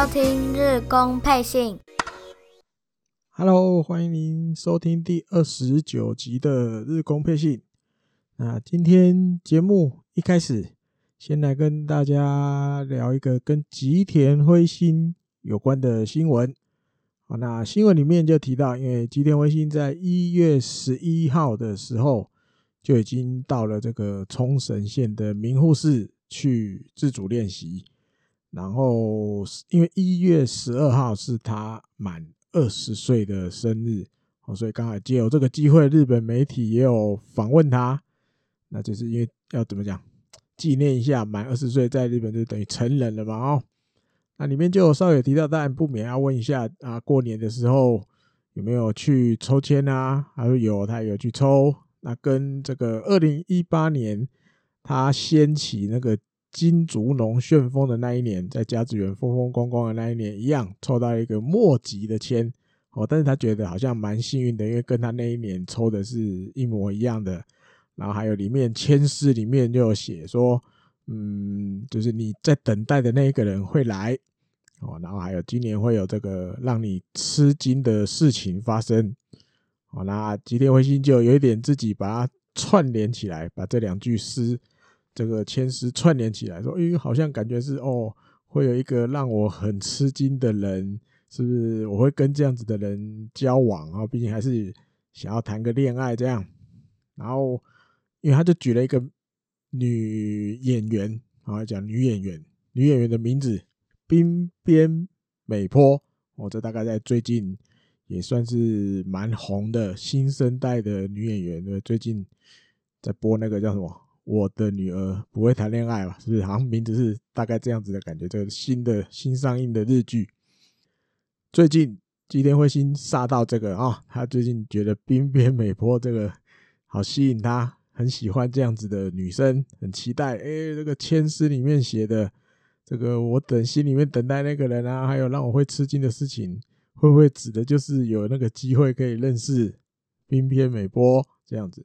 收听日工配信。Hello，欢迎您收听第二十九集的日工配信。那今天节目一开始，先来跟大家聊一个跟吉田辉星有关的新闻。好，那新闻里面就提到，因为吉田辉星在一月十一号的时候就已经到了这个冲绳县的名护市去自主练习。然后，因为一月十二号是他满二十岁的生日，哦，所以刚好借由这个机会，日本媒体也有访问他。那就是因为要怎么讲，纪念一下满二十岁，在日本就等于成人了嘛，哦。那里面就有稍微提到，当然不免要问一下啊，过年的时候有没有去抽签啊？他说有，他有去抽。那跟这个二零一八年他掀起那个。金竹农旋风的那一年，在甲子园风风光光的那一年一样，抽到一个末级的签哦，但是他觉得好像蛮幸运的，因为跟他那一年抽的是一模一样的。然后还有里面签诗里面就有写说，嗯，就是你在等待的那一个人会来哦，然后还有今年会有这个让你吃惊的事情发生哦。那吉田辉星就有一点自己把它串联起来，把这两句诗。这个牵丝串联起来说，哎，好像感觉是哦，会有一个让我很吃惊的人，是不是？我会跟这样子的人交往啊，毕竟还是想要谈个恋爱这样。然后，因为他就举了一个女演员啊，讲女演员，女演员的名字滨边美波，哦，这大概在最近也算是蛮红的新生代的女演员，对，最近在播那个叫什么？我的女儿不会谈恋爱吧？是不是？好像名字是大概这样子的感觉。这个新的新上映的日剧，最近吉田辉星杀到这个啊、他最近觉得冰边美波这个好吸引他，很喜欢这样子的女生，很期待。哎，这个签诗里面写的这个，我等心里面等待那个人啊，还有让我会吃惊的事情，会不会指的就是有那个机会可以认识冰边美波这样子？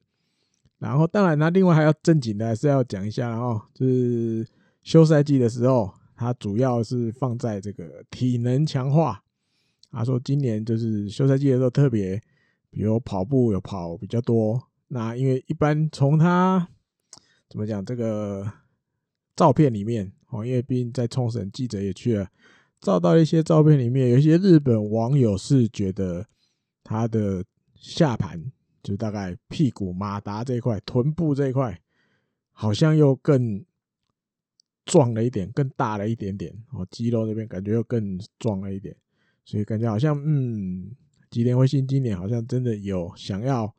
然后，当然，那另外还要正经的，还是要讲一下，然后就是休赛季的时候，他主要是放在这个体能强化。他说今年就是休赛季的时候特别，比如跑步有跑比较多。那因为一般从他怎么讲这个照片里面哦，因为毕竟在冲绳记者也去了，照到一些照片里面，有一些日本网友是觉得他的下盘。就大概屁股马达这一块、臀部这一块，好像又更壮了一点，更大了一点点。哦，肌肉这边感觉又更壮了一点，所以感觉好像，嗯，吉田辉星今年好像真的有想要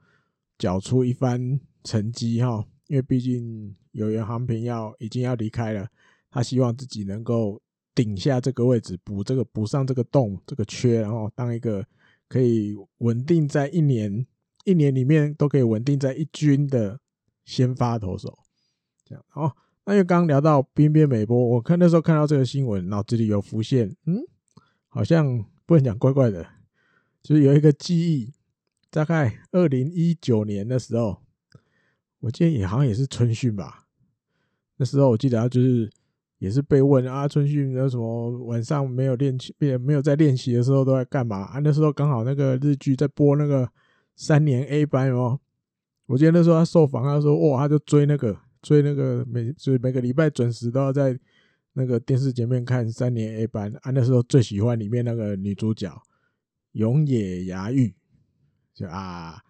缴出一番成绩哈。因为毕竟有原航平要已经要离开了，他希望自己能够顶下这个位置，补这个补上这个洞这个缺，然后当一个可以稳定在一年。一年里面都可以稳定在一军的先发投手，这样哦。那又刚聊到边边美波，我看那时候看到这个新闻，脑子里有浮现，嗯，好像不能讲怪怪的，就是有一个记忆，大概二零一九年的时候，我记得也好像也是春训吧。那时候我记得他就是也是被问啊，春训有什么晚上没有练习，没有在练习的时候都在干嘛啊？那时候刚好那个日剧在播那个。三年 A 班哦，我记得那时候他受访，他说：“哇，他就追那个追那个每所以每个礼拜准时都要在那个电视前面看三年 A 班啊。”那时候最喜欢里面那个女主角永野芽郁，就啊，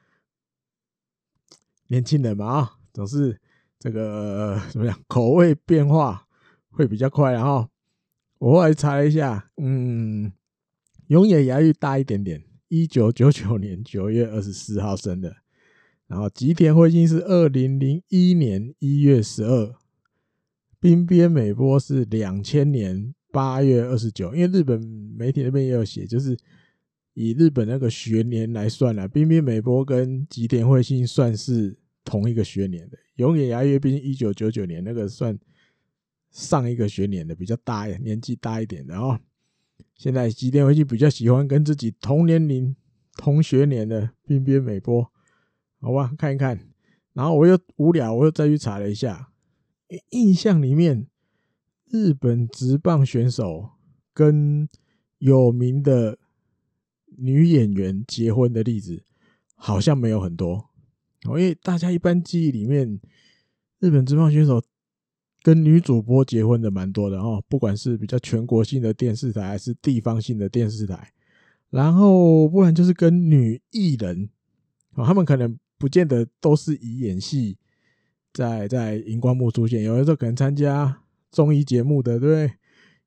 年轻人嘛啊，总是这个怎么样，口味变化会比较快。然后我后来查了一下，嗯，永野芽郁大一点点。一九九九年九月二十四号生的，然后吉田辉星是二零零一年一月十二，滨边美波是两千年八月二十九。因为日本媒体那边也有写，就是以日本那个学年来算了，滨边美波跟吉田辉星算是同一个学年的。永野芽月毕竟一九九九年那个算上一个学年的，比较大，年纪大一点的哦。现在吉田辉星比较喜欢跟自己同年龄、同学年的滨边美波，好吧，看一看。然后我又无聊，我又再去查了一下，印象里面日本职棒选手跟有名的女演员结婚的例子好像没有很多，因为大家一般记忆里面，日本职棒选手跟女主播结婚的蛮多的哦，不管是比较全国性的电视台，还是地方性的电视台，然后不然就是跟女艺人哦，他们可能不见得都是以演戏在在荧光幕出现，有的时候可能参加综艺节目的，对不对？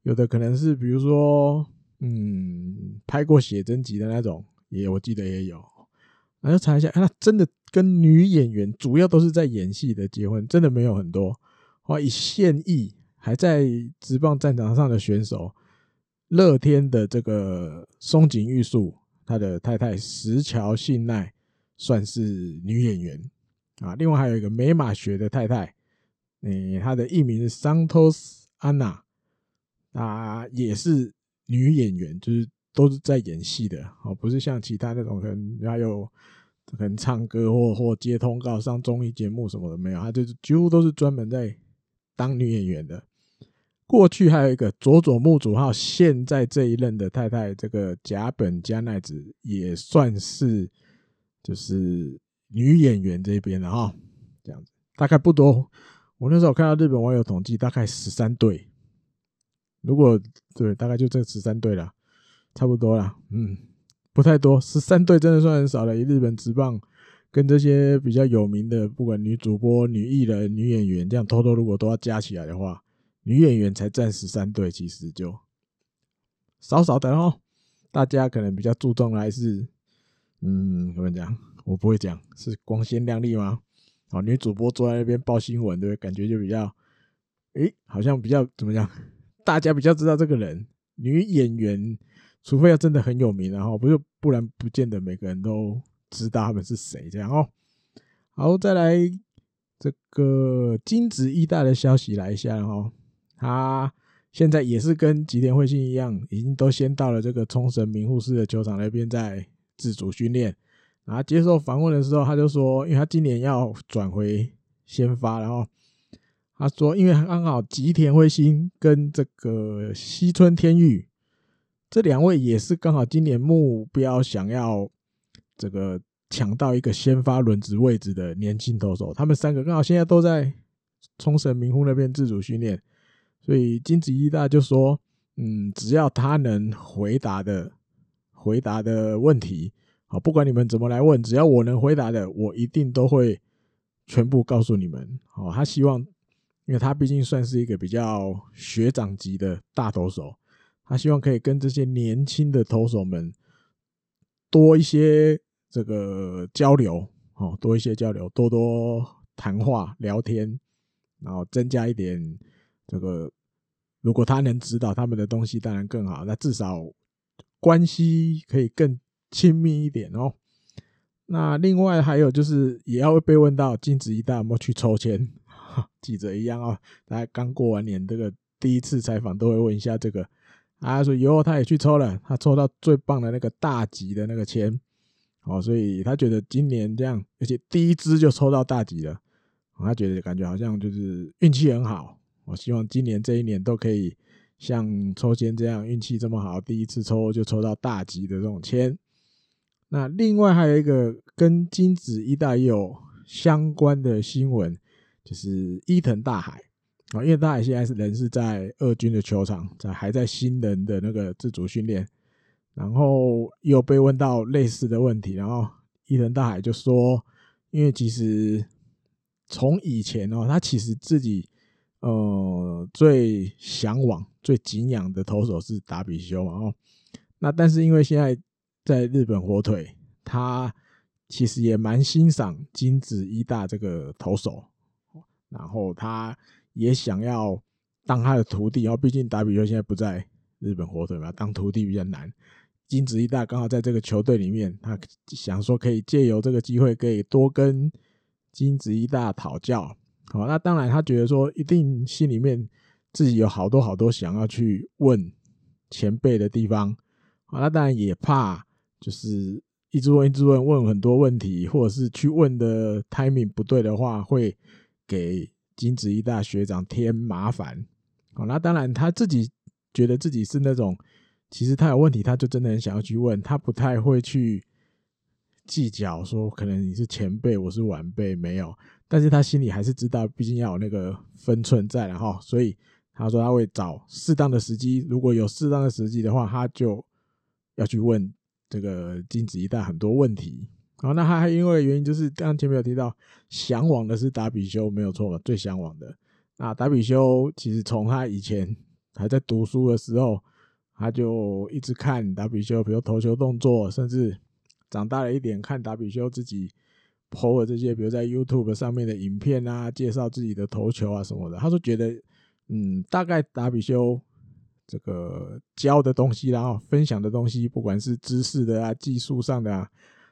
有的可能是比如说。嗯，拍过写真集的那种，也我记得也有。然后查一下，那真的跟女演员主要都是在演戏的结婚，真的没有很多。哦，以现役还在职棒战场上的选手，乐天的这个松井裕树，他的太太石桥信奈算是女演员啊。另外还有一个美马学的太太，嗯，他的艺名是桑托斯安娜，啊，也是。女演员就是都是在演戏的哦，不是像其他那种可能还有可能唱歌或或接通告上综艺节目什么的没有，他就是几乎都是专门在当女演员的。过去还有一个佐佐木主浩，现在这一任的太太这个甲本加奈子也算是就是女演员这边的哈，这样子大概不多。我那时候看到日本网友统计，大概十三对。如果对，大概就这十三对了，差不多了。嗯，不太多，十三对真的算很少了。以日本职棒跟这些比较有名的，不管女主播、女艺人、女演员，这样偷偷如果都要加起来的话，女演员才占十三对，其实就少少的哦。大家可能比较注重的还是，嗯，怎么讲？我不会讲，是光鲜亮丽吗？哦，女主播坐在那边报新闻，对，感觉就比较，诶，好像比较怎么讲？大家比较知道这个人，女演员，除非要真的很有名，然后不就不然不见得每个人都知道他们是谁这样哦。好，再来这个金子义大的消息来一下哦，他现在也是跟吉田辉星一样，已经都先到了这个冲绳名护市的球场那边在自主训练。然后接受访问的时候，他就说，因为他今年要转回先发，然后。他说：“因为刚好吉田辉星跟这个西村天裕这两位也是刚好今年目标想要这个抢到一个先发轮值位置的年轻投手，他们三个刚好现在都在冲绳名护那边自主训练，所以金子一大就说：嗯，只要他能回答的回答的问题，好，不管你们怎么来问，只要我能回答的，我一定都会全部告诉你们。好，他希望。”因为他毕竟算是一个比较学长级的大投手，他希望可以跟这些年轻的投手们多一些这个交流，哦，多一些交流，多多谈话聊天，然后增加一点这个，如果他能指导他们的东西，当然更好。那至少关系可以更亲密一点哦。那另外还有就是，也要被问到金子一大有没有去抽签。记者一样啊，大家刚过完年，这个第一次采访都会问一下这个。啊，说以后他也去抽了，他抽到最棒的那个大吉的那个签，哦，所以他觉得今年这样，而且第一支就抽到大吉了，他觉得感觉好像就是运气很好。我希望今年这一年都可以像抽签这样运气这么好，第一次抽就抽到大吉的这种签。那另外还有一个跟金子一大也有相关的新闻。就是伊藤大海啊，因为大海现在是人是在二军的球场，在还在新人的那个自主训练，然后又被问到类似的问题，然后伊藤大海就说，因为其实从以前哦，他其实自己呃最向往、最敬仰的投手是达比修嘛哦，那但是因为现在在日本火腿，他其实也蛮欣赏金子一大这个投手。然后他也想要当他的徒弟，然后毕竟达比修现在不在日本火腿嘛，当徒弟比较难。金子一大刚好在这个球队里面，他想说可以借由这个机会，可以多跟金子一大讨教。好，那当然他觉得说，一定心里面自己有好多好多想要去问前辈的地方。好，那当然也怕就是一直问一直问，问很多问题，或者是去问的 timing 不对的话，会。给金子一大学长添麻烦，好，那当然他自己觉得自己是那种，其实他有问题，他就真的很想要去问，他不太会去计较说，可能你是前辈，我是晚辈，没有，但是他心里还是知道，毕竟要有那个分寸在，然后，所以他说他会找适当的时机，如果有适当的时机的话，他就要去问这个金子一代很多问题。好，那他还因为原因就是刚前面有提到，向往的是达比修，没有错吧？最向往的。那达比修其实从他以前还在读书的时候，他就一直看达比修，比如投球动作，甚至长大了一点看达比修自己 PO 的这些，比如在 YouTube 上面的影片啊，介绍自己的投球啊什么的，他就觉得，嗯，大概达比修这个教的东西，然后分享的东西，不管是知识的啊、技术上的啊。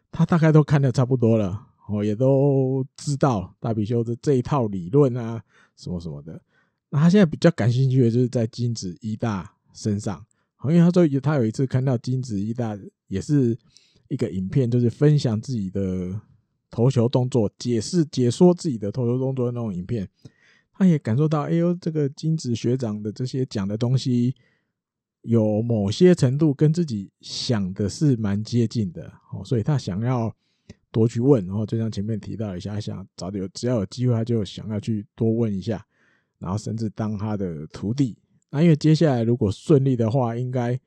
他大概都看得差不多了，哦，也都知道达比修的这一套理论啊，什么什么的。那他现在比较感兴趣的就是在金子一大身上，因为他说他有一次看到金子一大也是一个影片，就是分享自己的投球动作，解释解说自己的投球动作的那种影片，他也感受到，哎呦，这个金子学长的这些讲的东西。有某些程度跟自己想的是蛮接近的哦，所以他想要多去问，然后就像前面提到一下，想找有只要有机会，他就想要去多问一下，然后甚至当他的徒弟。那因为接下来如果顺利的话，应该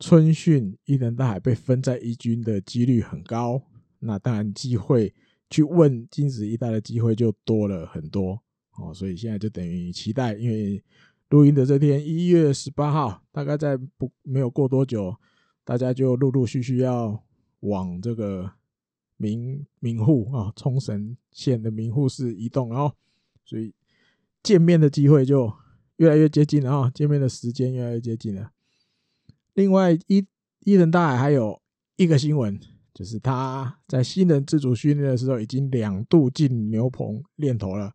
春训伊藤大海被分在一军的几率很高，那当然机会去问金子一大的机会就多了很多哦，所以现在就等于期待，因为。录音的这天，一月十八号，大概在不没有过多久，大家就陆陆续续要往这个名名户啊，冲绳县的名户市移动，然后所以见面的机会就越来越接近了啊，见面的时间越来越接近了。另外，伊伊人大海还有一个新闻，就是他在新人自主训练的时候，已经两度进牛棚练投了。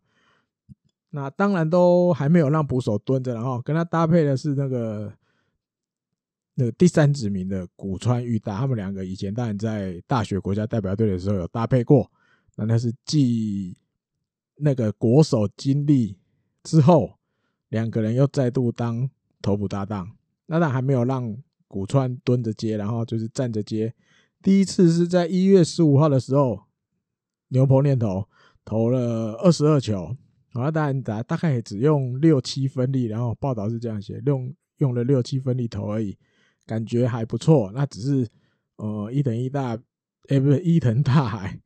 那当然都还没有让捕手蹲着，然后跟他搭配的是那个那个第三指名的古川裕大，他们两个以前当然在大学国家代表队的时候有搭配过，那那是继那个国手经历之后，两个人又再度当投捕搭档。那但还没有让古川蹲着接，然后就是站着接。第一次是在一月十五号的时候，牛棚念头投了二十二球。好，当然大大概也只用六七分力，然后报道是这样写，用用了六七分力投而已，感觉还不错。那只是呃伊藤一大，哎、不是伊藤大海，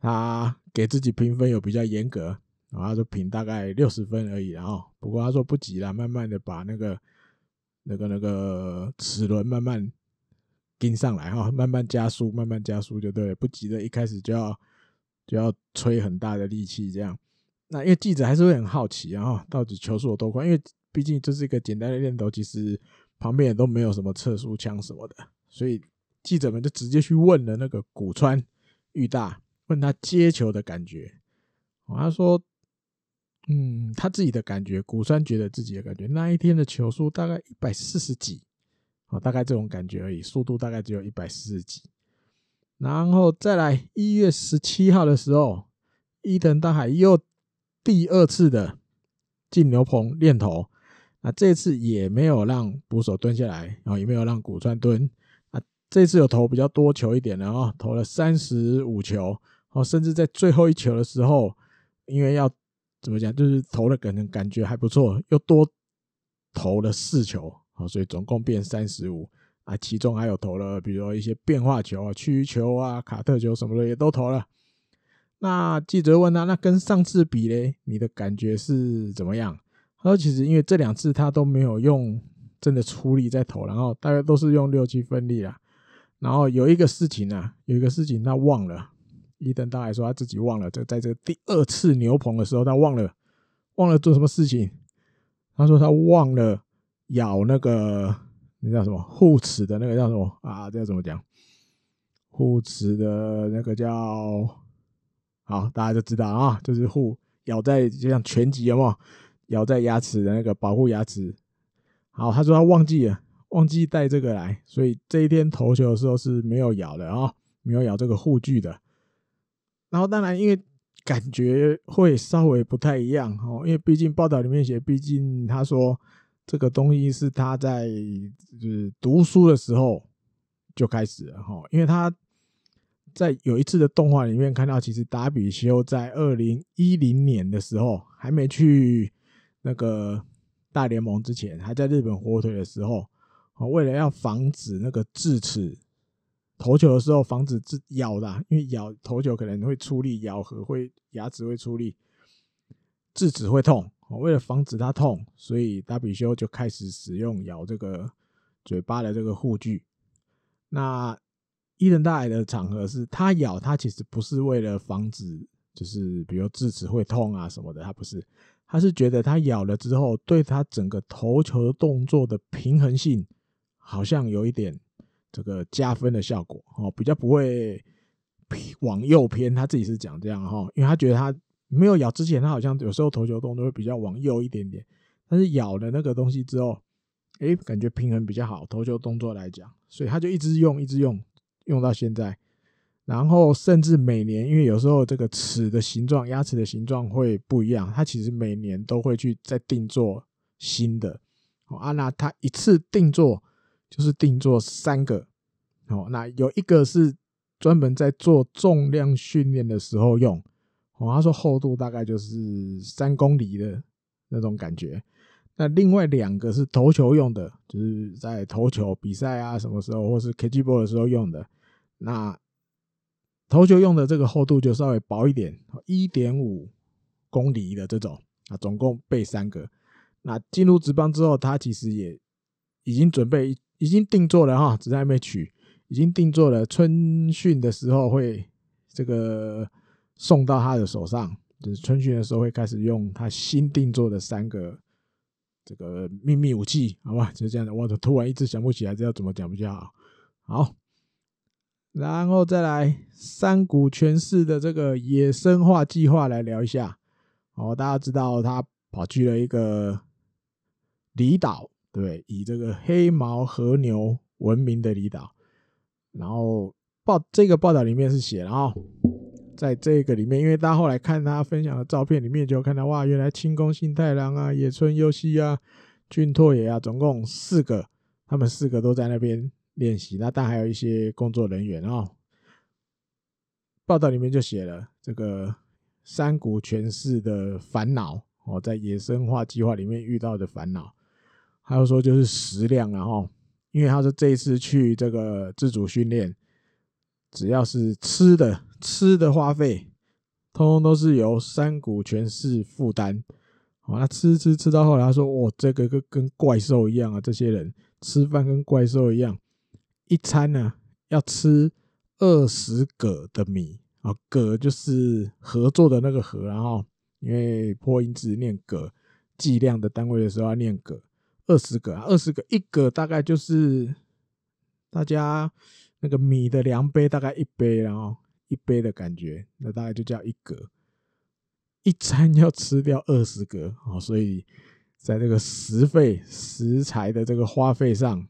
他给自己评分有比较严格，然后他就评大概六十分而已。然后不过他说不急了，慢慢的把那个那个那个齿轮慢慢跟上来哈，慢慢加速，慢慢加速就对了，不急的一开始就要就要吹很大的力气这样。那因为记者还是会很好奇，然后到底球速有多快？因为毕竟这是一个简单的练投，其实旁边也都没有什么测速枪什么的，所以记者们就直接去问了那个古川裕大，问他接球的感觉。他说：“嗯，他自己的感觉，古川觉得自己的感觉，那一天的球速大概一百四十几，哦，大概这种感觉而已，速度大概只有一百四十几。然后再来一月十七号的时候，伊藤大海又。”第二次的进牛棚练投，那这次也没有让捕手蹲下来，然后也没有让古川蹲，啊，这次有投比较多球一点，然后投了三十五球，哦，甚至在最后一球的时候，因为要怎么讲，就是投了可能感觉还不错，又多投了四球，好，所以总共变三十五，啊，其中还有投了，比如说一些变化球啊、曲球啊、卡特球什么的也都投了。那记者问他：“那跟上次比嘞，你的感觉是怎么样？”他说：“其实因为这两次他都没有用真的出力在投，然后大概都是用六七分力啦。然后有一个事情啊，有一个事情他忘了。伊登大海说他自己忘了，这在这第二次牛棚的时候，他忘了忘了做什么事情。他说他忘了咬那个那叫什么护齿的那个叫什么啊？这要怎么讲？护齿的那个叫……好，大家就知道啊，就是护咬在就像拳击有没有咬在牙齿的那个保护牙齿。好，他说他忘记了，忘记带这个来，所以这一天投球的时候是没有咬的啊，没有咬这个护具的。然后当然因为感觉会稍微不太一样哦，因为毕竟报道里面写，毕竟他说这个东西是他在就是读书的时候就开始了哈，因为他在有一次的动画里面看到，其实达比修在二零一零年的时候还没去那个大联盟之前，还在日本火腿的时候，为了要防止那个智齿投球的时候防止自咬的，因为咬投球可能会出力，咬合会牙齿会出力，智齿会痛。为了防止它痛，所以达比修就开始使用咬这个嘴巴的这个护具。那伊藤大海的场合是，他咬他其实不是为了防止，就是比如智齿会痛啊什么的，他不是，他是觉得他咬了之后，对他整个投球动作的平衡性好像有一点这个加分的效果哦，比较不会往右偏。他自己是讲这样哈，因为他觉得他。没有咬之前，他好像有时候投球动作会比较往右一点点，但是咬了那个东西之后，哎，感觉平衡比较好。投球动作来讲，所以他就一直用，一直用，用到现在。然后甚至每年，因为有时候这个齿的形状、牙齿的形状会不一样，他其实每年都会去再定做新的。啊，那他一次定做就是定做三个。哦，那有一个是专门在做重量训练的时候用。哦，他说厚度大概就是三公厘的那种感觉。那另外两个是投球用的，就是在投球比赛啊什么时候，或是 catch ball 的时候用的。那投球用的这个厚度就稍微薄一点，一点五公厘的这种啊，总共备三个。那进入职棒之后，他其实也已经准备，已经定做了哈，只是还没取，已经定做了。春训的时候会这个。送到他的手上，就是春训的时候会开始用他新定做的三个这个秘密武器，好吧？就这样的，我突然一直想不起来这要怎么讲比较好。好，然后再来山谷全市的这个野生化计划来聊一下。哦，大家知道他跑去了一个离岛，对，以这个黑毛和牛闻名的离岛。然后报这个报道里面是写了啊。在这个里面，因为大家后来看他分享的照片里面，就看到哇，原来清宫新太郎啊、野村优希啊、俊拓也啊，总共四个，他们四个都在那边练习。那但还有一些工作人员哦。报道里面就写了这个山谷权势的烦恼哦，在野生化计划里面遇到的烦恼，还有说就是食量然后，因为他说这一次去这个自主训练。只要是吃的，吃的花费，通通都是由山谷全市负担。好，那吃吃吃到后来，他说：“哦，这个跟跟怪兽一样啊！这些人吃饭跟怪兽一样，一餐呢要吃二十葛的米啊，葛就是合作的那个合，然后因为破音字念葛，计量的单位的时候要念葛，二十个啊，二十个一个大概就是大家。”那个米的量杯大概一杯，然后一杯的感觉，那大概就叫一格。一餐要吃掉二十格啊，所以在这个食费、食材的这个花费上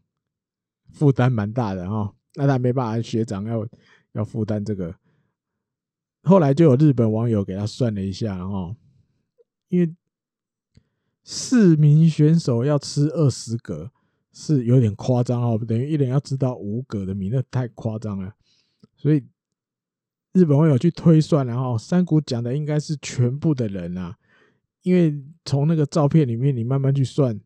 负担蛮大的哈。那他没办法，学长要要负担这个。后来就有日本网友给他算了一下，然后因为四名选手要吃二十格。是有点夸张哦，等于一人要知道五葛的米，那太夸张了。所以日本网友去推算，然后山谷讲的应该是全部的人啊，因为从那个照片里面你慢慢去算，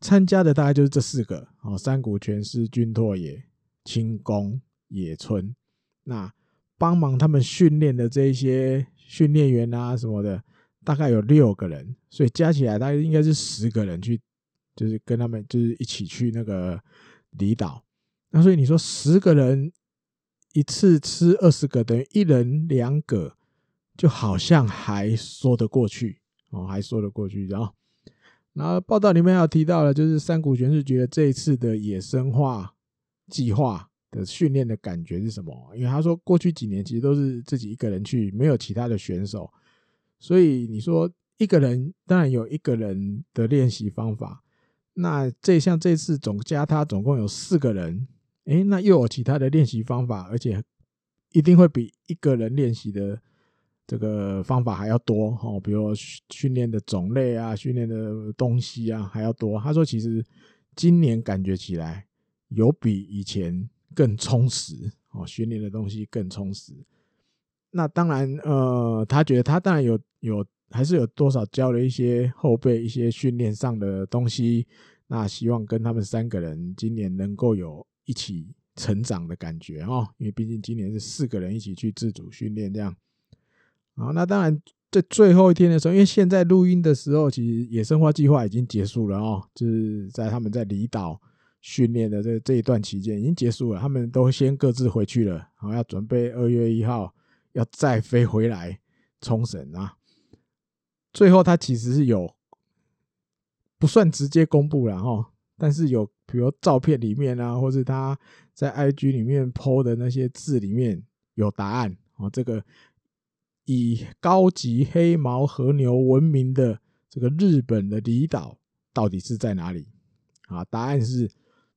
参加的大概就是这四个哦，山谷拳士、君拓也、清宫、野村，那帮忙他们训练的这一些训练员啊什么的，大概有六个人，所以加起来大概应该是十个人去。就是跟他们就是一起去那个离岛，那所以你说十个人一次吃二十个，等于一人两个，就好像还说得过去哦，还说得过去。然后，然后报道里面还有提到了，就是山谷全是觉得这一次的野生化计划的训练的感觉是什么？因为他说过去几年其实都是自己一个人去，没有其他的选手，所以你说一个人当然有一个人的练习方法。那这像这次总加他总共有四个人，诶、那又有其他的练习方法，而且一定会比一个人练习的这个方法还要多哦，比如训练的种类啊，训练的东西啊还要多。他说，其实今年感觉起来有比以前更充实哦，训练的东西更充实。那当然，呃，他觉得他当然有有还是有多少教了一些后辈一些训练上的东西。那希望跟他们三个人今年能够有一起成长的感觉哦，因为毕竟今年是四个人一起去自主训练这样。好，那当然在最后一天的时候，因为现在录音的时候，其实野生化计划已经结束了哦，就是在他们在离岛训练的这这一段期间已经结束了，他们都先各自回去了，好，要准备二月一号要再飞回来冲绳啊。最后他其实是有。不算直接公布了哈，但是有比如照片里面啊，或是他在 IG 里面 po 的那些字里面有答案哦。这个以高级黑毛和牛闻名的这个日本的离岛到底是在哪里啊？答案是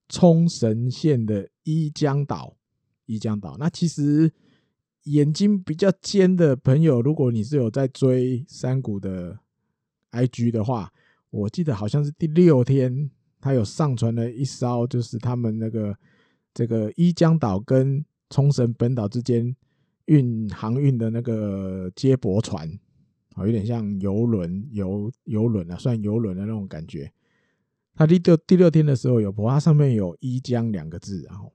冲绳县的伊江岛。伊江岛，那其实眼睛比较尖的朋友，如果你是有在追山谷的 IG 的话。我记得好像是第六天，他有上传了一艘，就是他们那个这个伊江岛跟冲绳本岛之间运航运的那个接驳船，啊，有点像游轮、游游轮啊，算游轮的那种感觉。他第六第六天的时候有播，它上面有伊江两个字，然后，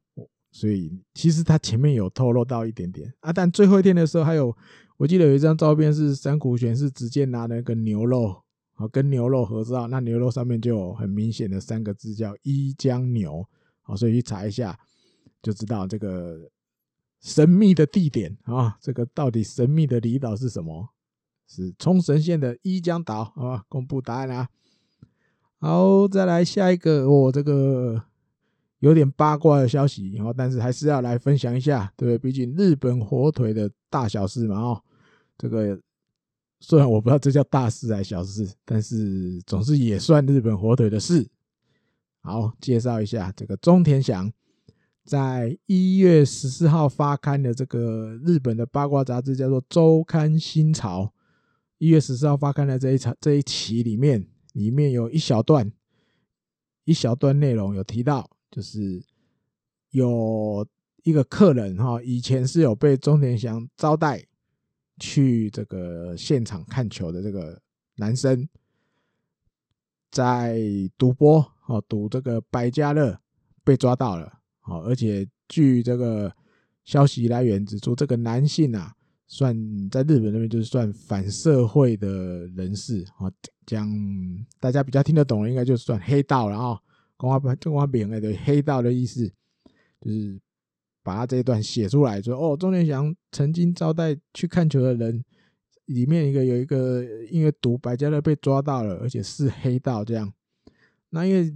所以其实他前面有透露到一点点啊，但最后一天的时候还有，我记得有一张照片是山谷玄是直接拿那个牛肉。好，跟牛肉合照，那牛肉上面就有很明显的三个字叫伊江牛。好，所以去查一下就知道这个神秘的地点啊，这个到底神秘的离岛是什么？是冲绳县的伊江岛，啊？公布答案啦。好，再来下一个，我、哦、这个有点八卦的消息，然后但是还是要来分享一下，对不对？毕竟日本火腿的大小事嘛，哦，这个。虽然我不知道这叫大事还是小事，但是总是也算日本火腿的事。好，介绍一下这个中田翔，在一月十四号发刊的这个日本的八卦杂志叫做《周刊新潮》。一月十四号发刊的这一场这一期里面，里面有一小段一小段内容有提到，就是有一个客人哈，以前是有被中田翔招待。去这个现场看球的这个男生，在赌博哦，赌这个百家乐被抓到了，好，而且据这个消息来源指出，这个男性啊，算在日本那边就是算反社会的人士啊，讲大家比较听得懂的，应该就算黑道了啊，话不就讲话明了的黑道的意思，就是。把他这一段写出来，说哦，中田翔曾经招待去看球的人，里面一个有一个因为赌白家乐被抓到了，而且是黑道这样。那因为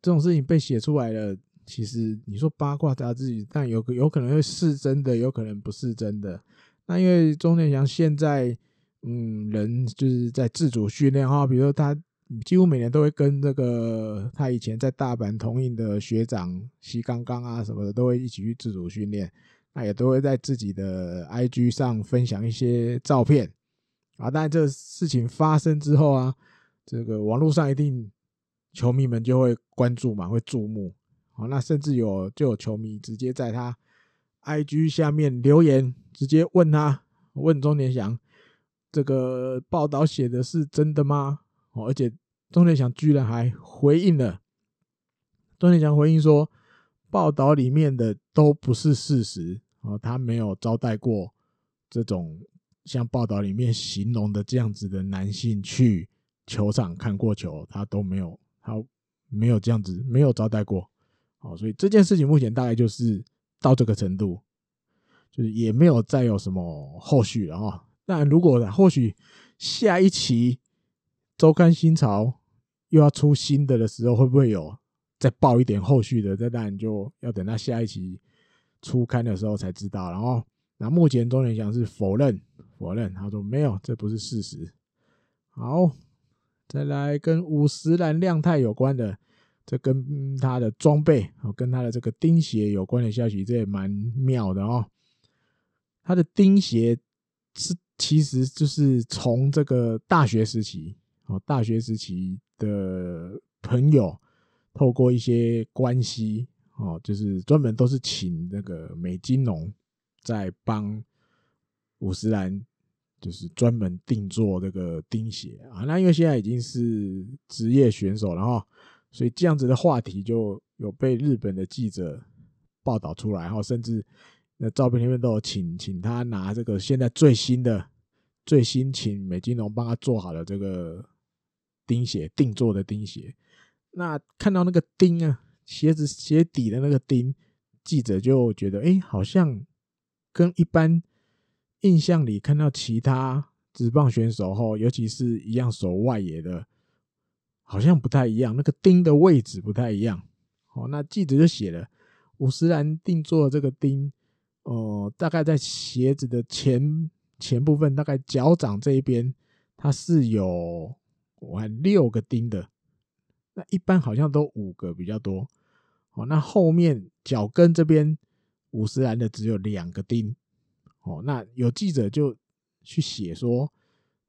这种事情被写出来了，其实你说八卦杂志，但有有可能会是真的，有可能不是真的。那因为中田翔现在，嗯，人就是在自主训练哈，比如说他。几乎每年都会跟这个他以前在大阪同印的学长西刚刚啊什么的，都会一起去自主训练。那也都会在自己的 IG 上分享一些照片啊。当然，这事情发生之后啊，这个网络上一定球迷们就会关注嘛，会注目。好，那甚至有就有球迷直接在他 IG 下面留言，直接问他问中田翔，这个报道写的是真的吗？哦，而且中田翔居然还回应了。中田翔回应说，报道里面的都不是事实。哦，他没有招待过这种像报道里面形容的这样子的男性去球场看过球，他都没有，他没有这样子，没有招待过。哦，所以这件事情目前大概就是到这个程度，就是也没有再有什么后续了啊。但如果或许下一期。周刊新潮又要出新的的时候，会不会有再报一点后续的？这当然就要等到下一期出刊的时候才知道。然后，那目前中田翔是否认，否认，他说没有，这不是事实。好，再来跟五十岚亮太有关的，这跟他的装备，跟他的这个钉鞋有关的消息，这也蛮妙的哦。他的钉鞋是其实就是从这个大学时期哦，大学时期的朋友透过一些关系哦，就是专门都是请那个美津浓在帮五十岚，就是专门定做这个钉鞋啊。那因为现在已经是职业选手了哈，所以这样子的话题就有被日本的记者报道出来，然后甚至。那照片里面都有请请他拿这个现在最新的最新请美津浓帮他做好的这个钉鞋定做的钉鞋。那看到那个钉啊，鞋子鞋底的那个钉，记者就觉得，哎，好像跟一般印象里看到其他职棒选手后，尤其是一样守外野的，好像不太一样。那个钉的位置不太一样。哦，那记者就写了五十岚定做这个钉。哦、呃，大概在鞋子的前前部分，大概脚掌这一边，它是有我看六个钉的。那一般好像都五个比较多。哦，那后面脚跟这边五十岚的只有两个钉。哦，那有记者就去写说，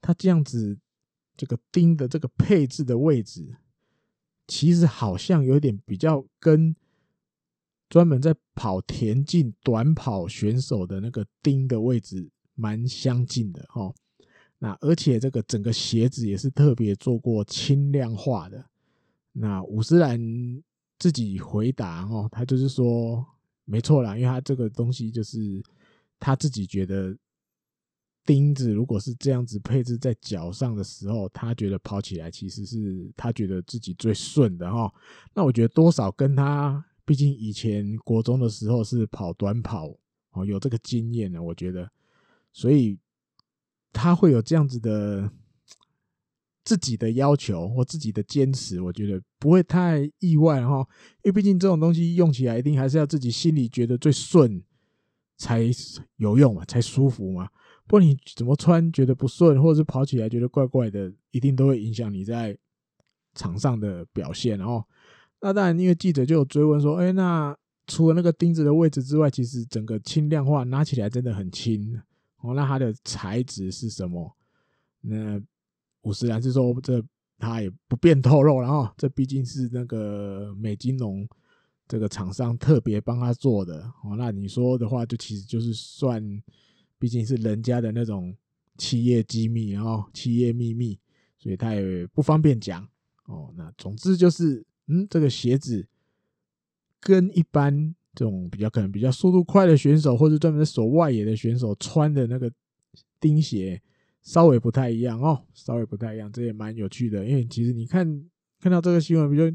他这样子这个钉的这个配置的位置，其实好像有点比较跟。专门在跑田径短跑选手的那个钉的位置蛮相近的哦。那而且这个整个鞋子也是特别做过轻量化的。那五十岚自己回答哦，他就是说没错啦，因为他这个东西就是他自己觉得钉子如果是这样子配置在脚上的时候，他觉得跑起来其实是他觉得自己最顺的哈。那我觉得多少跟他。毕竟以前国中的时候是跑短跑哦，有这个经验呢，我觉得，所以他会有这样子的自己的要求或自己的坚持，我觉得不会太意外哈。因为毕竟这种东西用起来一定还是要自己心里觉得最顺才有用嘛，才舒服嘛。不然你怎么穿觉得不顺，或者是跑起来觉得怪怪的，一定都会影响你在场上的表现哦。那当然，因为记者就有追问说：“哎，那除了那个钉子的位置之外，其实整个轻量化拿起来真的很轻哦。那它的材质是什么？”那五十岚是说：“这他也不便透露。”然后这毕竟是那个美金融这个厂商特别帮他做的哦。那你说的话，就其实就是算，毕竟是人家的那种企业机密，然后企业秘密，所以他也不方便讲哦。那总之就是。嗯，这个鞋子跟一般这种比较可能比较速度快的选手，或者专门守外野的选手穿的那个钉鞋，稍微不太一样哦，稍微不太一样，这也蛮有趣的。因为其实你看看到这个新闻，比如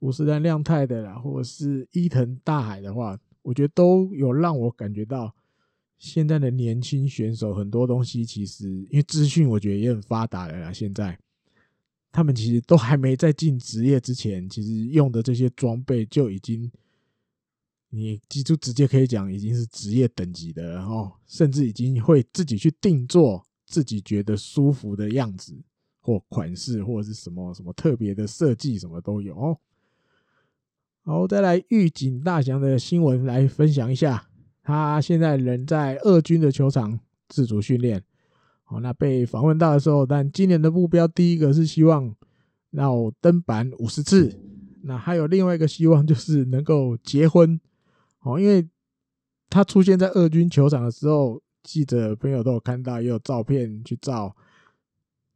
五十岚亮太的啦，或者是伊藤大海的话，我觉得都有让我感觉到现在的年轻选手很多东西，其实因为资讯，我觉得也很发达了啦，现在。他们其实都还没在进职业之前，其实用的这些装备就已经，你记住直接可以讲已经是职业等级的，哦甚至已经会自己去定做自己觉得舒服的样子或款式，或者是什么什么特别的设计，什么都有哦。好，再来预警大翔的新闻来分享一下，他现在人在二军的球场自主训练。好，那被访问到的时候，但今年的目标第一个是希望要登板五十次，那还有另外一个希望就是能够结婚。哦，因为他出现在二军球场的时候，记者朋友都有看到，也有照片去照，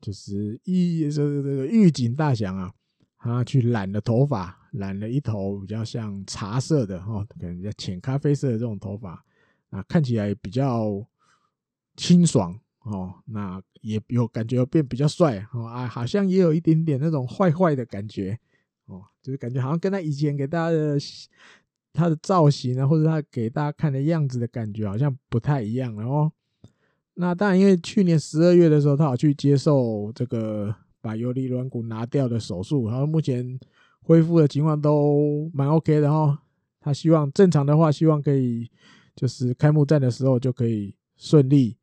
就是一这个这个玉井大响啊，他去染了头发，染了一头比较像茶色的哦，可能比较浅咖啡色的这种头发啊，看起来比较清爽。哦，那也有感觉变比较帅哦啊，好像也有一点点那种坏坏的感觉哦，就是感觉好像跟他以前给大家的他的造型啊，或者他给大家看的样子的感觉好像不太一样了哦。那当然，因为去年十二月的时候，他有去接受这个把游离软骨拿掉的手术，然后目前恢复的情况都蛮 OK 的哦。他希望正常的话，希望可以就是开幕战的时候就可以顺利。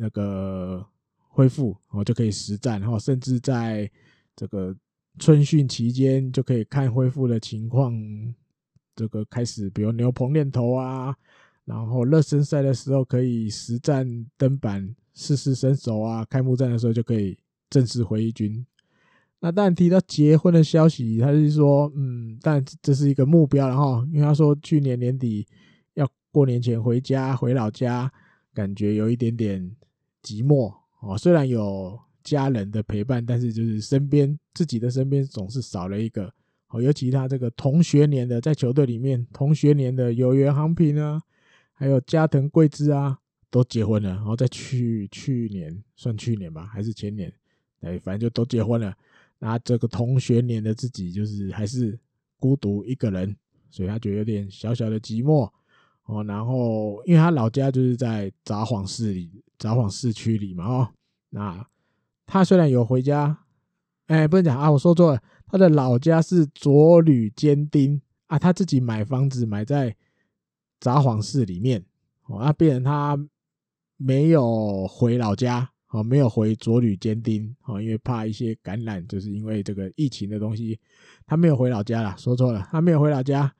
那个恢复，然后就可以实战，然后甚至在这个春训期间就可以看恢复的情况。这个开始，比如牛棚练投啊，然后热身赛的时候可以实战登板试试身手啊，开幕战的时候就可以正式回一军。那当然提到结婚的消息，他是说，嗯，但这是一个目标然后，因为他说去年年底要过年前回家回老家，感觉有一点点寂寞哦。虽然有家人的陪伴，但是就是身边自己的身边总是少了一个哦。尤其他这个同学年的在球队里面，同学年的有原航平啊，还有加藤贵之啊，都结婚了。然后在去去年算去年吧，还是前年，哎，反正就都结婚了。那这个同学年的自己，就是还是孤独一个人，所以他觉得有点小小的寂寞哦。然后，因为他老家就是在札幌市里，札幌市区里嘛哦。那他虽然有回家，哎，不能讲啊，我说错了，他的老家是佐吕间町啊，他自己买房子买在札幌市里面哦，那变成他没有回老家。哦，没有回佐吕间町哦，因为怕一些感染，就是因为这个疫情的东西，他没有回老家了，说错了，他没有回老家，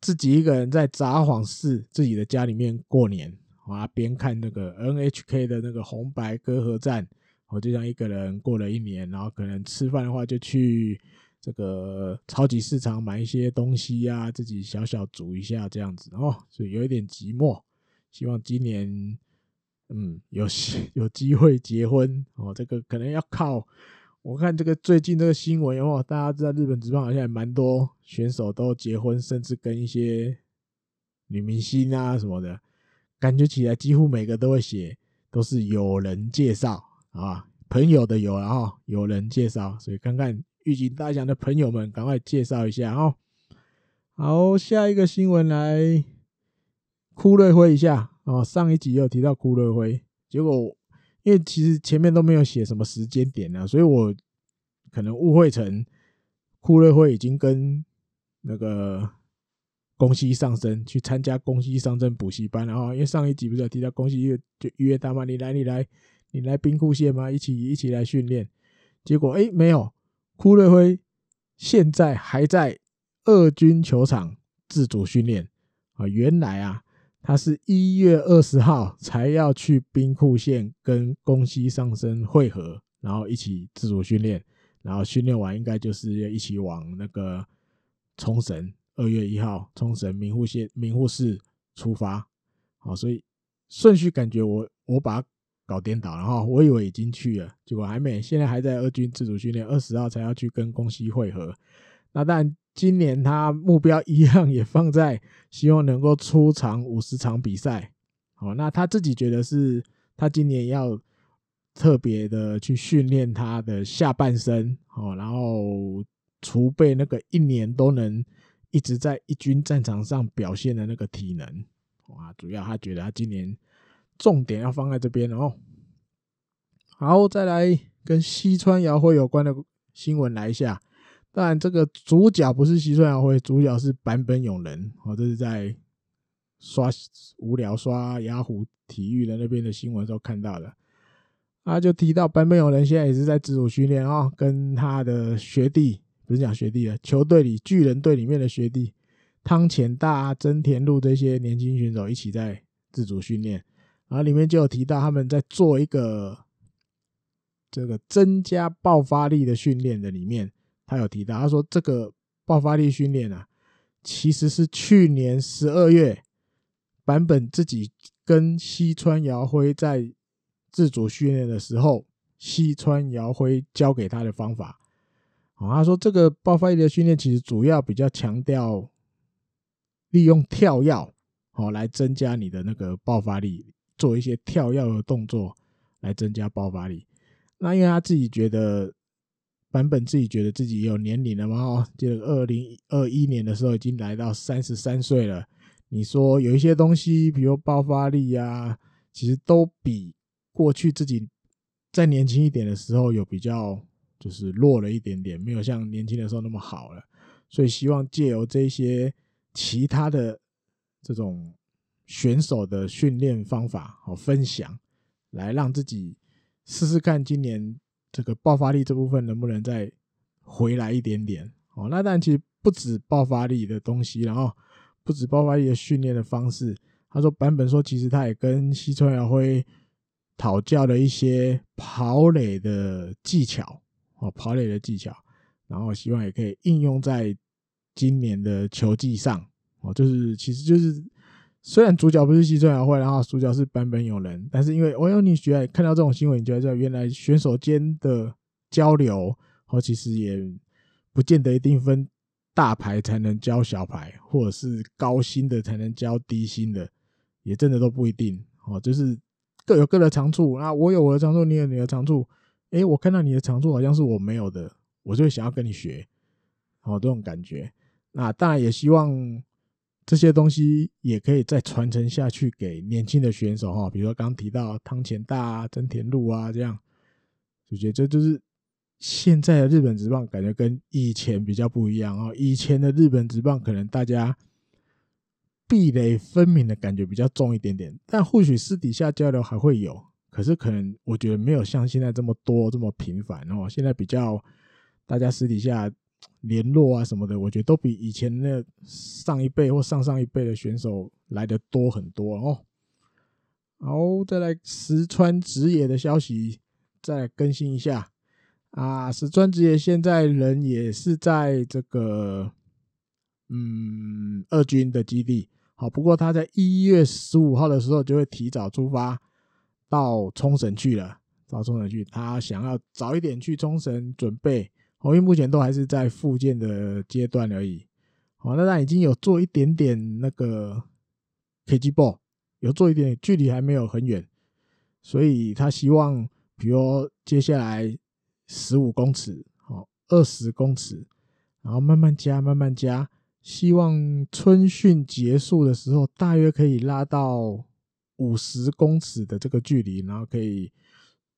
自己一个人在札幌市自己的家里面过年，啊，边看那个 NHK 的那个红白歌合战，我就像一个人过了一年，然后可能吃饭的话就去这个超级市场买一些东西呀、啊，自己小小煮一下这样子哦，所以有一点寂寞，希望今年。嗯，有 有机会结婚哦，这个可能要靠我看这个最近这个新闻哦，大家知道日本职棒好像也蛮多选手都结婚，甚至跟一些女明星啊什么的，感觉起来几乎每个都会写都是有人介绍啊，朋友的友，然后有人介绍，所以看看预警大奖的朋友们赶快介绍一下哦。好，下一个新闻来，哭瑞辉一下。哦，上一集有提到库瑞辉，结果因为其实前面都没有写什么时间点啊，所以我可能误会成库瑞辉已经跟那个公西上生去参加公西上生补习班了哈。因为上一集不是有提到公西就约他吗？你来，你来，你来兵库县吗？一起一起来训练。结果哎，没有，库瑞辉现在还在二军球场自主训练啊。原来啊。他是一月二十号才要去兵库县跟宫西尚生会合，然后一起自主训练，然后训练完应该就是要一起往那个冲绳二月一号冲绳名护县名护市出发。好，所以顺序感觉我我把搞颠倒了哈，我以为已经去了，结果还没，现在还在二军自主训练，二十号才要去跟公西会合。那但。今年他目标一样也放在希望能够出场五十场比赛，好，那他自己觉得是他今年要特别的去训练他的下半身，好，然后储备那个一年都能一直在一军战场上表现的那个体能，哇，主要他觉得他今年重点要放在这边哦。好，再来跟西川遥辉有关的新闻来一下。当然，这个主角不是西川遥辉，主角是坂本勇人。哦，这是在刷无聊刷雅虎体育的那边的新闻时候看到的。他就提到坂本勇人现在也是在自主训练啊，跟他的学弟，不是讲学弟啊，球队里巨人队里面的学弟汤浅大、真田路这些年轻选手一起在自主训练。然后里面就有提到他们在做一个这个增加爆发力的训练的里面。他有提到，他说这个爆发力训练啊，其实是去年十二月版本自己跟西川遥辉在自主训练的时候，西川遥辉教给他的方法。哦，他说这个爆发力的训练其实主要比较强调利用跳跃哦来增加你的那个爆发力，做一些跳跃的动作来增加爆发力。那因为他自己觉得。版本自己觉得自己有年龄了嘛？哦，这个二零二一年的时候已经来到三十三岁了。你说有一些东西，比如爆发力啊，其实都比过去自己再年轻一点的时候有比较，就是弱了一点点，没有像年轻的时候那么好了。所以希望借由这些其他的这种选手的训练方法和分享，来让自己试试看今年。这个爆发力这部分能不能再回来一点点？哦，那但其实不止爆发力的东西，然后不止爆发力的训练的方式。他说，版本说，其实他也跟西村遥辉讨教了一些跑垒的技巧哦，跑垒的技巧，然后希望也可以应用在今年的球技上哦，就是其实就是。虽然主角不是西村遥辉，然后主角是坂本勇人，但是因为我有你觉得看到这种新闻，你觉得原来选手间的交流，哦其实也不见得一定分大牌才能教小牌，或者是高薪的才能教低薪的，也真的都不一定哦。就是各有各的长处，那我有我的长处，你有你的长处。诶，我看到你的长处好像是我没有的，我就想要跟你学，哦，这种感觉。那当然也希望。这些东西也可以再传承下去给年轻的选手哈，比如说刚提到汤浅大啊、真田路啊这样，就觉得这就是现在的日本职棒感觉跟以前比较不一样哦。以前的日本职棒可能大家壁垒分明的感觉比较重一点点，但或许私底下交流还会有，可是可能我觉得没有像现在这么多这么频繁哦。现在比较大家私底下。联络啊什么的，我觉得都比以前那上一辈或上上一辈的选手来的多很多哦。好，再来石川直也的消息，再更新一下啊。石川直也现在人也是在这个嗯二军的基地，好，不过他在一月十五号的时候就会提早出发到冲绳去了，到冲绳去，他想要早一点去冲绳准备。因为目前都还是在复健的阶段而已。好，那他已经有做一点点那个 KG ball，有做一点点，距离还没有很远，所以他希望，比如接下来十五公尺，好，二十公尺，然后慢慢加，慢慢加，希望春训结束的时候，大约可以拉到五十公尺的这个距离，然后可以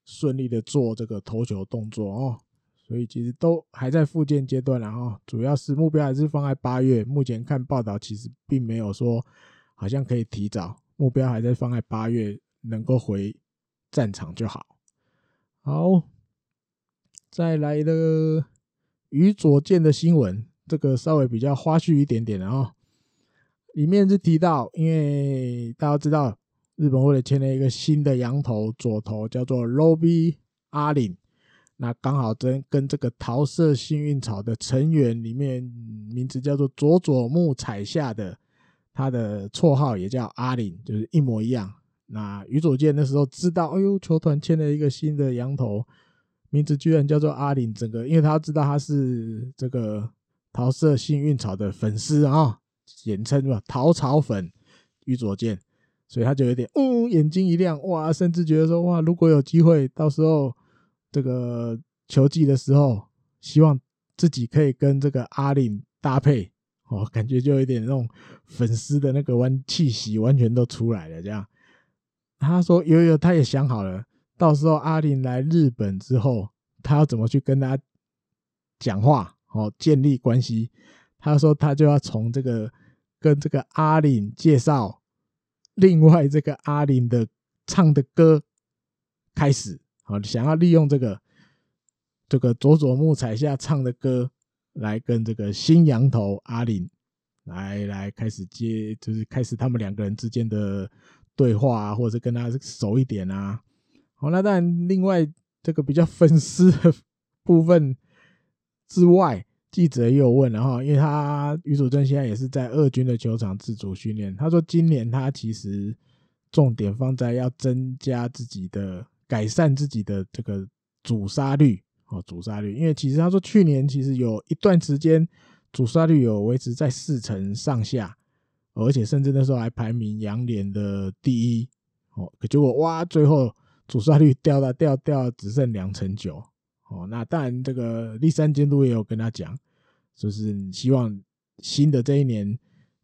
顺利的做这个投球动作哦。所以其实都还在复健阶段，然后主要是目标还是放在八月。目前看报道，其实并没有说好像可以提早，目标还在放在八月能够回战场就好。好，再来的于左健的新闻，这个稍微比较花絮一点点，然后里面是提到，因为大家知道日本为了签了一个新的羊头左头，叫做 Robbie 阿林。那刚好跟跟这个桃色幸运草的成员里面，名字叫做佐佐木彩夏的，他的绰号也叫阿林，就是一模一样。那宇佐健那时候知道，哎呦，球团签了一个新的洋头，名字居然叫做阿林，整个因为他知道他是这个桃色幸运草的粉丝啊，简称吧桃草粉宇佐健，所以他就有点嗯，眼睛一亮，哇，甚至觉得说哇，如果有机会，到时候。这个球季的时候，希望自己可以跟这个阿林搭配，哦，感觉就有点那种粉丝的那个完气息，完全都出来了。这样，他说有有，他也想好了，到时候阿林来日本之后，他要怎么去跟他讲话，哦，建立关系。他说他就要从这个跟这个阿林介绍，另外这个阿林的唱的歌开始。好，想要利用这个这个佐佐木彩夏唱的歌来跟这个新羊头阿林来来开始接，就是开始他们两个人之间的对话啊，或者是跟他熟一点啊。好，那当然，另外这个比较粉丝的部分之外，记者也有问，然后因为他宇佐健现在也是在二军的球场自主训练，他说今年他其实重点放在要增加自己的。改善自己的这个阻杀率哦，阻杀率，因为其实他说去年其实有一段时间阻杀率有维持在四成上下，而且甚至那时候还排名洋联的第一哦，可结果哇，最后阻杀率掉到掉掉只剩两成九哦。那当然，这个立山监督也有跟他讲，就是希望新的这一年，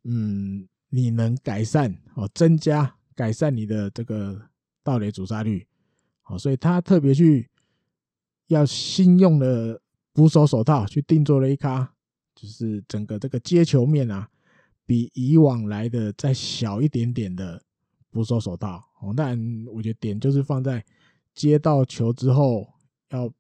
嗯，你能改善哦，增加改善你的这个盗垒阻杀率。好，所以他特别去要新用的捕手手套去定做了一卡，就是整个这个接球面啊，比以往来的再小一点点的捕手手套。哦，但我觉得点就是放在接到球之后，要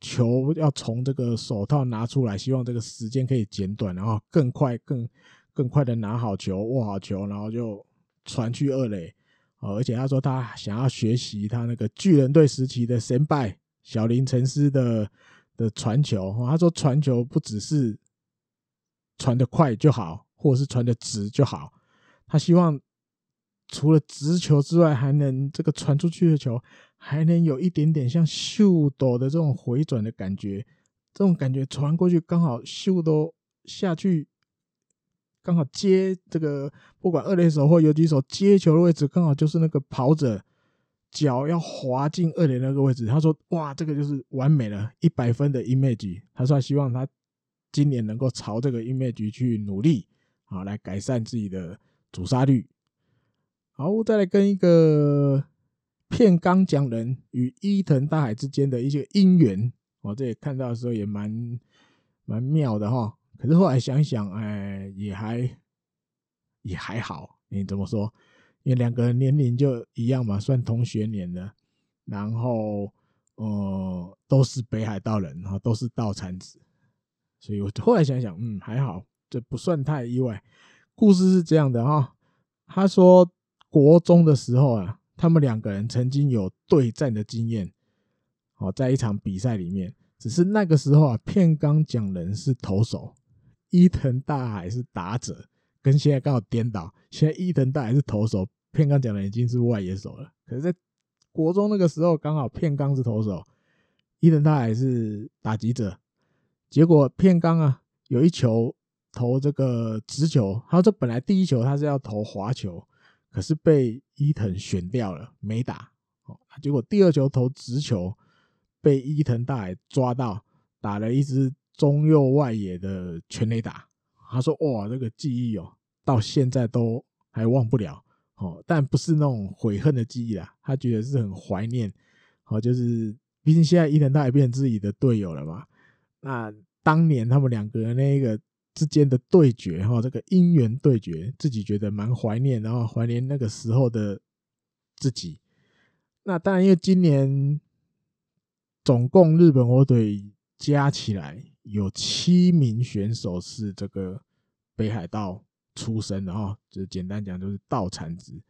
球要从这个手套拿出来，希望这个时间可以减短，然后更快、更更快的拿好球、握好球，然后就传去二垒。哦，而且他说他想要学习他那个巨人队时期的先拜小林诚司的的传球。哦，他说传球不只是传得快就好，或者是传得直就好，他希望除了直球之外，还能这个传出去的球还能有一点点像秀斗的这种回转的感觉，这种感觉传过去刚好秀斗下去。刚好接这个，不管二垒手或游击手接球的位置，刚好就是那个跑者脚要滑进二垒那个位置。他说：“哇，这个就是完美了，一百分的 image。”他说：“希望他今年能够朝这个 image 去努力，好来改善自己的阻杀率。”好，我再来跟一个片冈讲人与伊藤大海之间的一些姻缘，我这里看到的时候也蛮蛮妙的哈。可是后来想想，哎，也还也还好。你怎么说？因为两个人年龄就一样嘛，算同学年的。然后，呃，都是北海道人，然后都是道产子，所以我后来想想，嗯，还好，这不算太意外。故事是这样的哈，他说国中的时候啊，他们两个人曾经有对战的经验，哦，在一场比赛里面，只是那个时候啊，片冈讲人是投手。伊藤大海是打者，跟现在刚好颠倒。现在伊藤大海是投手，片冈讲的已经是外野手了。可是，在国中那个时候，刚好片冈是投手，伊藤大海是打击者。结果片冈啊，有一球投这个直球，他说这本来第一球他是要投滑球，可是被伊藤选掉了，没打。哦，结果第二球投直球，被伊藤大海抓到，打了一支。中右外野的全垒打，他说：“哇，这个记忆哦，到现在都还忘不了哦。但不是那种悔恨的记忆啦，他觉得是很怀念。哦，就是毕竟现在伊藤大也变成自己的队友了嘛。那当年他们两个那个之间的对决，哈，这个姻缘对决，自己觉得蛮怀念，然后怀念那个时候的自己。那当然，因为今年总共日本火腿加起来。”有七名选手是这个北海道出身的哈，就简单讲就是道产子，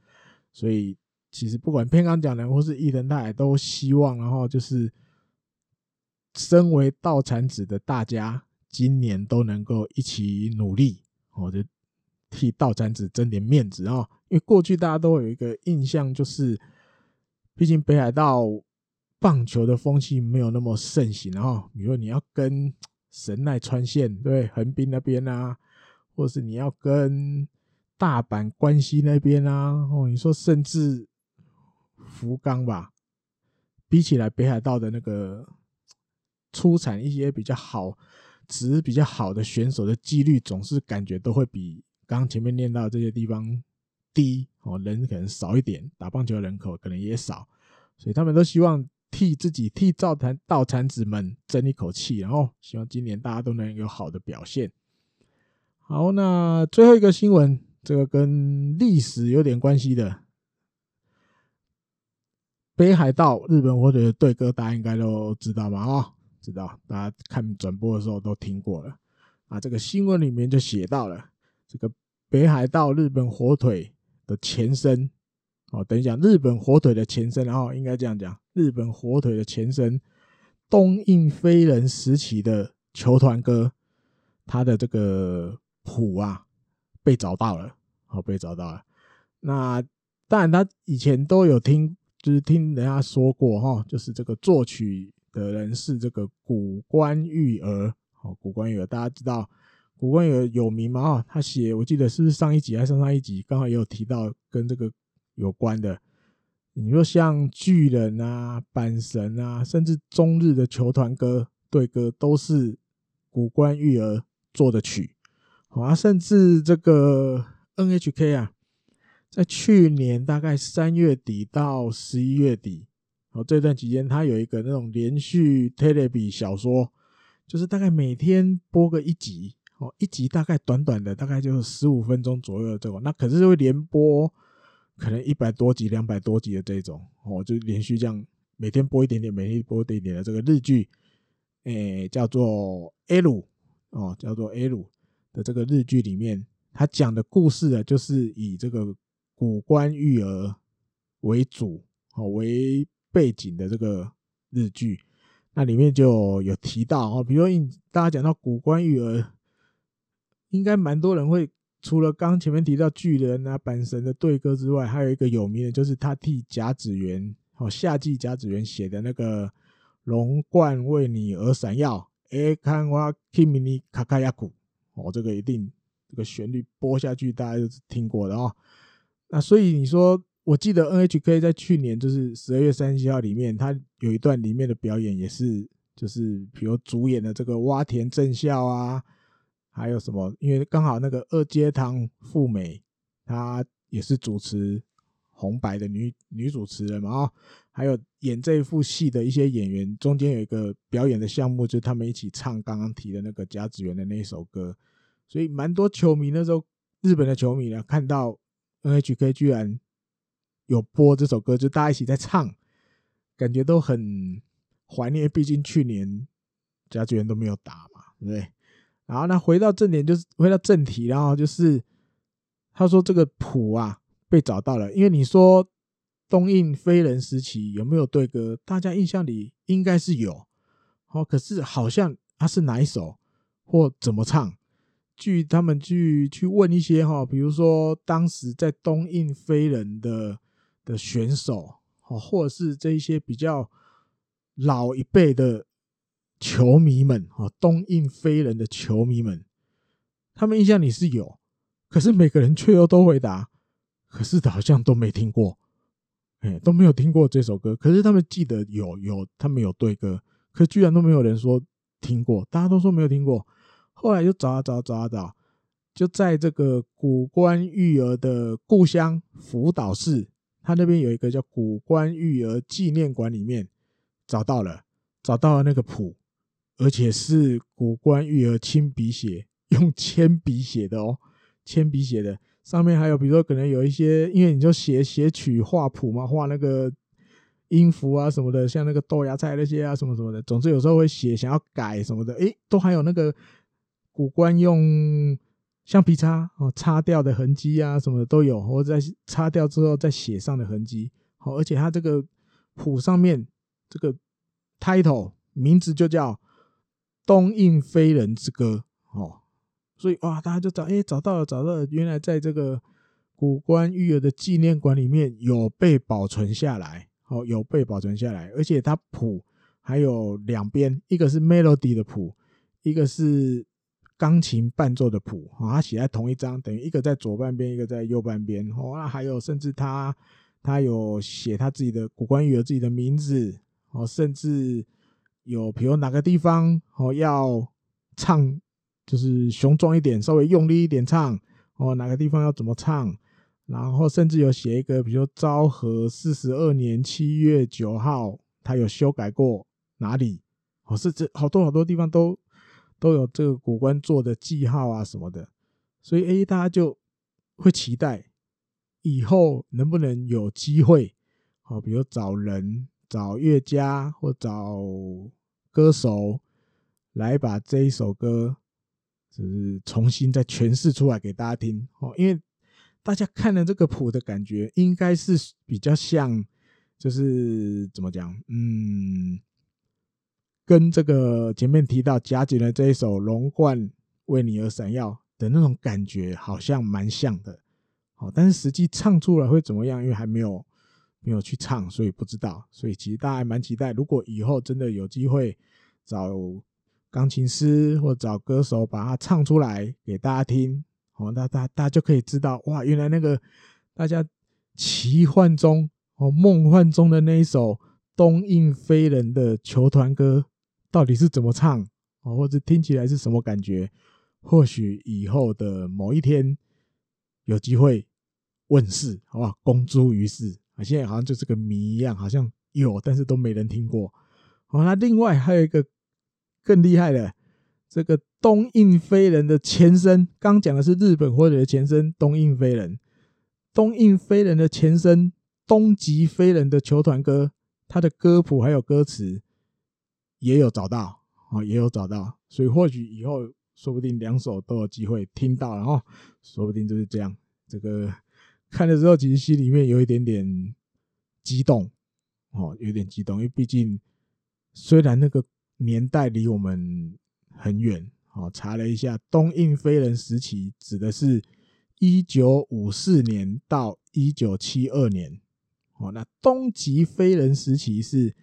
所以其实不管片刚讲人或是伊藤大海都希望，然后就是身为道产子的大家，今年都能够一起努力，我就替道产子争点面子啊，因为过去大家都有一个印象，就是毕竟北海道棒球的风气没有那么盛行啊，比如说你要跟神奈川县对横滨那边啊，或是你要跟大阪关西那边啊，哦，你说甚至福冈吧，比起来北海道的那个出产一些比较好、值比较好的选手的几率，总是感觉都会比刚刚前面念到这些地方低哦，人可能少一点，打棒球的人口可能也少，所以他们都希望。替自己替造坛道产子们争一口气，然后希望今年大家都能有好的表现。好，那最后一个新闻，这个跟历史有点关系的，北海道日本火腿的队歌，大家应该都知道吧？啊，知道，大家看转播的时候都听过了。啊，这个新闻里面就写到了这个北海道日本火腿的前身。哦，等一下，日本火腿的前身，然后应该这样讲，日本火腿的前身，东映飞人时期的球团歌，他的这个谱啊被找到了，好，被找到了。那当然，他以前都有听，就是听人家说过哈，就是这个作曲的人是这个谷关裕儿，好，谷关裕儿大家知道，谷关裕儿有名嘛？啊，他写，我记得是不是上一集还是上上一集，刚好也有提到跟这个。有关的，你说像巨人啊、阪神啊，甚至中日的球团歌、队歌，都是谷关裕儿做的曲。好啊，甚至这个 NHK 啊，在去年大概三月底到十一月底，哦，这段期间，它有一个那种连续 Telebi 小说，就是大概每天播个一集，哦，一集大概短短的，大概就是十五分钟左右的这种，那可是会连播。可能一百多集、两百多集的这种哦，就连续这样每天播一点点，每天播一点点的这个日剧，诶，叫做 L 哦，叫做 L 的这个日剧里面，他讲的故事啊，就是以这个谷关育儿为主哦为背景的这个日剧，那里面就有提到哦，比如说大家讲到谷关育儿，应该蛮多人会除了刚前面提到巨人啊阪神的对歌之外，还有一个有名的就是他替甲子园哦夏季甲子园写的那个龙冠为你而闪耀，哎看哇 Kimi 卡卡亚古哦，这个一定。这个旋律播下去，大家都是听过的哦。那所以你说，我记得 NHK 在去年就是十二月三十号里面，他有一段里面的表演也是，就是比如主演的这个洼田正孝啊，还有什么？因为刚好那个二阶堂富美，她也是主持红白的女女主持人嘛啊，还有演这一部戏的一些演员，中间有一个表演的项目，就是他们一起唱刚刚提的那个甲子园的那一首歌。所以蛮多球迷那时候，日本的球迷呢，看到 NHK 居然有播这首歌，就大家一起在唱，感觉都很怀念。毕竟去年甲子园都没有打嘛，对不对？然后呢，回到正点，就是回到正题，然后就是他说这个谱啊被找到了，因为你说东印飞人时期有没有对歌？大家印象里应该是有，哦，可是好像他是哪一首或怎么唱？据他们去去问一些哈，比如说当时在东印飞人的的选手，哦或者是这一些比较老一辈的球迷们，哦，东印飞人的球迷们，他们印象里是有，可是每个人却又都回答，可是好像都没听过，哎，都没有听过这首歌，可是他们记得有有，他们有对歌，可居然都没有人说听过，大家都说没有听过。后来就找啊找啊找啊找，就在这个谷关育儿的故乡福岛市，他那边有一个叫谷关育儿纪念馆里面找到了，找到了那个谱，而且是古关裕儿亲笔写，用 铅笔写的哦，铅笔写的，上面还有比如说可能有一些，因为你就写写曲画谱嘛，画那个音符啊什么的，像那个豆芽菜那些啊什么什么的，总之有时候会写想要改什么的，诶，都还有那个。古关用橡皮擦哦，擦掉的痕迹啊，什么的都有，或者在擦掉之后再写上的痕迹。好，而且它这个谱上面这个 title 名字就叫《东映飞人之歌》哦，所以哇，大家就找，哎，找到了，找到了，原来在这个古关裕儿的纪念馆里面有被保存下来，哦，有被保存下来，而且它谱还有两边，一个是 melody 的谱，一个是。钢琴伴奏的谱，哦，它写在同一张，等于一个在左半边，一个在右半边。哦，那还有甚至他他有写他自己的古关裕儿自己的名字，哦，甚至有比如哪个地方哦要唱，就是雄壮一点，稍微用力一点唱，哦，哪个地方要怎么唱，然后甚至有写一个，比如说昭和四十二年七月九号，他有修改过哪里，哦，甚至好多好多地方都。都有这个古官做的记号啊什么的，所以 A 大家就会期待以后能不能有机会，好，比如找人、找乐家或找歌手来把这一首歌，就是重新再诠释出来给大家听哦。因为大家看了这个谱的感觉，应该是比较像，就是怎么讲，嗯。跟这个前面提到甲子园的这一首《龙冠为你而闪耀》的那种感觉，好像蛮像的。好，但是实际唱出来会怎么样？因为还没有没有去唱，所以不知道。所以其实大家还蛮期待，如果以后真的有机会找钢琴师或找歌手把它唱出来给大家听，哦，那大大家就可以知道，哇，原来那个大家奇幻中哦梦幻中的那一首东印飞人的球团歌。到底是怎么唱啊？或者听起来是什么感觉？或许以后的某一天有机会问世，好不好？公诸于世！现在好像就是个谜一样，好像有，但是都没人听过。好，那另外还有一个更厉害的，这个东印飞人的前身，刚讲的是日本火腿的前身东印飞人，东印飞人的前身东极飞人的球团歌，他的歌谱还有歌词。也有找到啊，也有找到，所以或许以后说不定两首都有机会听到，然后说不定就是这样。这个看的时候，其实心里面有一点点激动哦，有点激动，因为毕竟虽然那个年代离我们很远，哦，查了一下，东印飞人时期指的是一九五四年到一九七二年，哦，那东极飞人时期是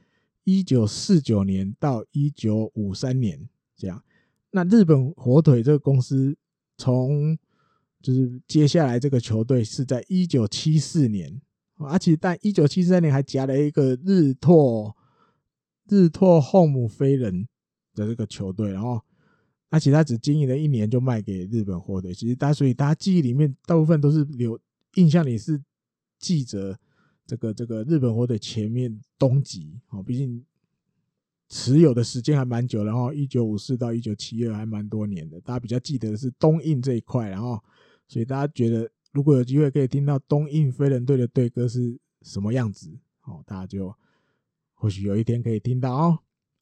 一九四九年到一九五三年，这样。那日本火腿这个公司从就是接下来这个球队是在一九七四年，而且但一九七三年还夹了一个日拓日拓红姆飞人的这个球队，然后而且他只经营了一年就卖给日本火腿。其实大家所以大家记忆里面大部分都是留印象里是记着这个这个日本火腿前面东极哦，毕竟。持有的时间还蛮久，然后一九五四到一九七二还蛮多年的，大家比较记得的是东印这一块，然后所以大家觉得如果有机会可以听到东印飞人队的队歌是什么样子，哦，大家就或许有一天可以听到哦。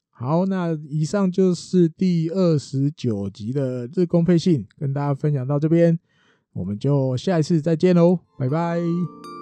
好，那以上就是第二十九集的日工配信，跟大家分享到这边，我们就下一次再见喽，拜拜。